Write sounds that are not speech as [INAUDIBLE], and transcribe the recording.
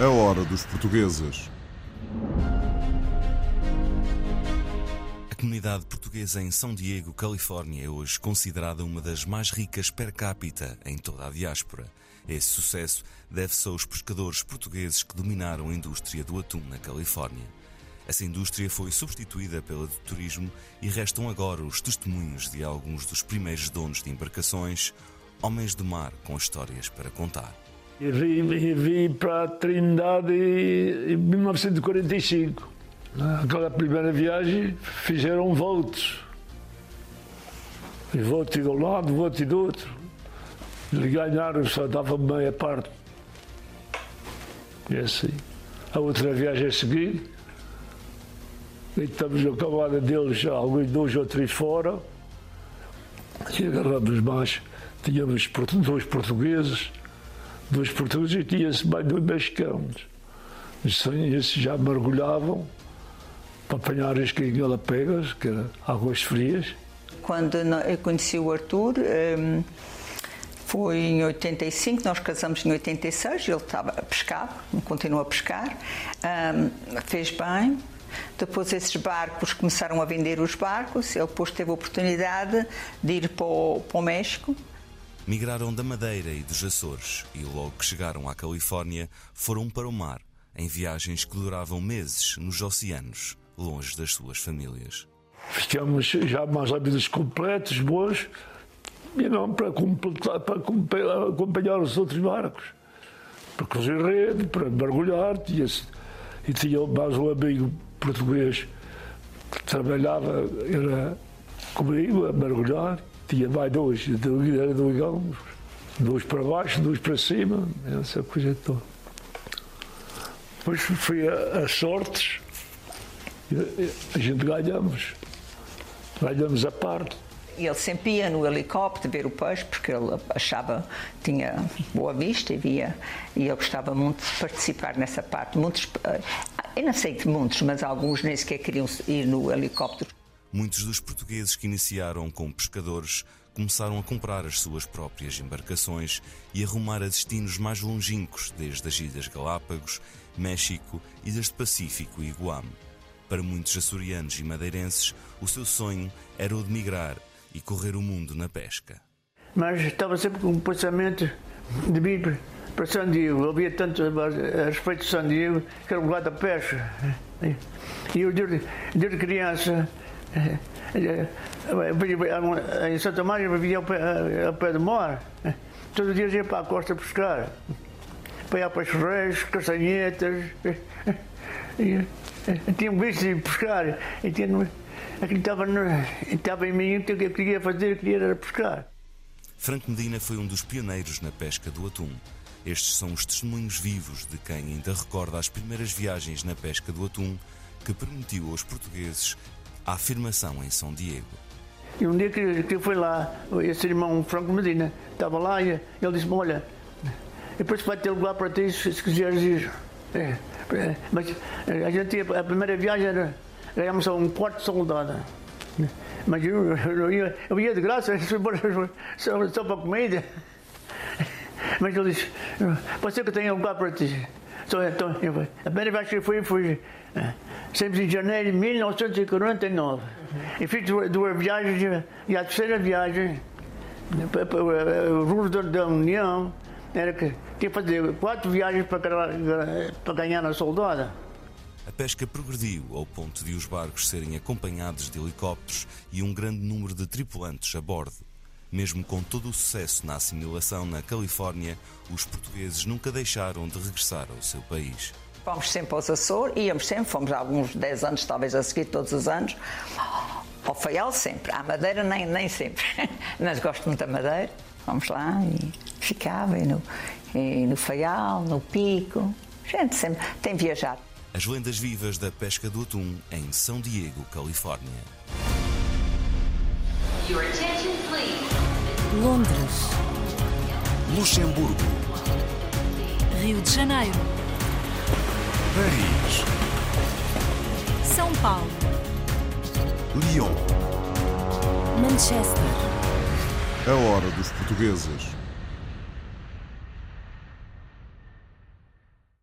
A hora dos portugueses. A comunidade portuguesa em São Diego, Califórnia, é hoje considerada uma das mais ricas per capita em toda a diáspora. Esse sucesso deve-se aos pescadores portugueses que dominaram a indústria do atum na Califórnia. Essa indústria foi substituída pela do turismo e restam agora os testemunhos de alguns dos primeiros donos de embarcações, homens do mar com histórias para contar. E vim, vim para a Trindade em 1945. Naquela primeira viagem fizeram votos. E de um lado, voto do outro. Eles ganharam, só dava meia parte. E assim. A outra viagem a seguir, e estamos na camada deles, alguns dois ou três fora, e agarramos mais. Tínhamos dois portugueses, dois portugueses e tinha-se mais dois mexicanos. Esses já mergulhavam para apanhar as pegas, que eram águas frias. Quando eu conheci o Arthur, hum, foi em 85, nós casamos em 86, ele estava a pescar, continuou a pescar, hum, fez bem. Depois esses barcos começaram a vender os barcos, ele depois teve a oportunidade de ir para o, para o México. Migraram da Madeira e dos Açores e logo que chegaram à Califórnia foram para o mar, em viagens que duravam meses nos oceanos, longe das suas famílias. Ficamos já mais ou menos completos, bons, e não para, completar, para acompanhar- acompanhar os outros barcos. Para cozer rede, para mergulhar. Tinha e tinha mais um amigo português que trabalhava, era comigo a mergulhar. Tinha mais dois, era dois galgos, dois para baixo, dois para cima, essa coisa toda. Depois foi a, a sortes, a- gente ganhamos. Ganhamos a parte. Ele sempre ia no helicóptero ver o peixe, porque ele achava, tinha boa vista e via, e ele gostava muito de participar nessa parte. Muitos, eh, eu não sei de muitos, mas alguns nem sequer queriam ir no helicóptero. Muitos dos portugueses que iniciaram como pescadores começaram a comprar as suas próprias embarcações e a rumar a destinos mais longínquos, desde as Ilhas Galápagos, México, Ilhas do Pacífico e Guam. Para muitos açorianos e madeirenses, o seu sonho era o de migrar e correr o mundo na pesca. mas estava sempre com um pensamento de vir para São Diego. Ouvia tanto a respeito de São Diego, que era o lugar da pesca. E eu, desde, desde criança, eh, eh, em Santa Maria, vivia ao pé, ao pé do mar. Todos os dias ia para a costa pescar. Apanhar peixes reis, castanhetas. E, eh, tinha um vício de pescar. E tinha, aquilo estava, estava em mim, o que eu queria fazer, eu queria era pescar. Franco Medina foi um dos pioneiros na pesca do atum. Estes são os testemunhos vivos de quem ainda recorda as primeiras viagens na pesca do atum que permitiu aos portugueses a afirmação em São Diego. E um dia que, que fui lá, esse irmão Franco Medina estava lá e ele disse-me, olha, depois vai ter lugar para ti se, se quiseres ir. É, é, mas a gente a primeira viagem era, só um quarto soldado. Mas eu, eu, ia, eu ia de graça, só, só para comida. Mas ele disse, pode ser que eu tenha lugar para ti. Então, então, eu a primeira vez que eu fui, fui eh, sempre em janeiro de 1949. E fiz duas, viagens, e a terceira viagem, para- para o rumo da, União, era que tinha que fazer quatro viagens para, para ganhar na soldada. A pesca progrediu ao ponto de os barcos serem acompanhados de helicópteros e um grande número de tripulantes a bordo. Mesmo com todo o sucesso na assimilação na Califórnia, os portugueses nunca deixaram de regressar ao seu país. Fomos sempre aos Açores, íamos sempre, fomos há alguns 10 anos, talvez a seguir, todos os anos. Ao Faial sempre, à Madeira nem, nem sempre. [LAUGHS] Mas gosto muito da Madeira. Vamos lá e ficava e no, e no Faial, no Pico. Gente sempre tem viajado. As lendas vivas da pesca do atum em São Diego, Califórnia. Londres, Luxemburgo, Rio de Janeiro, Paris, São Paulo, Lyon. Manchester. A hora dos portugueses.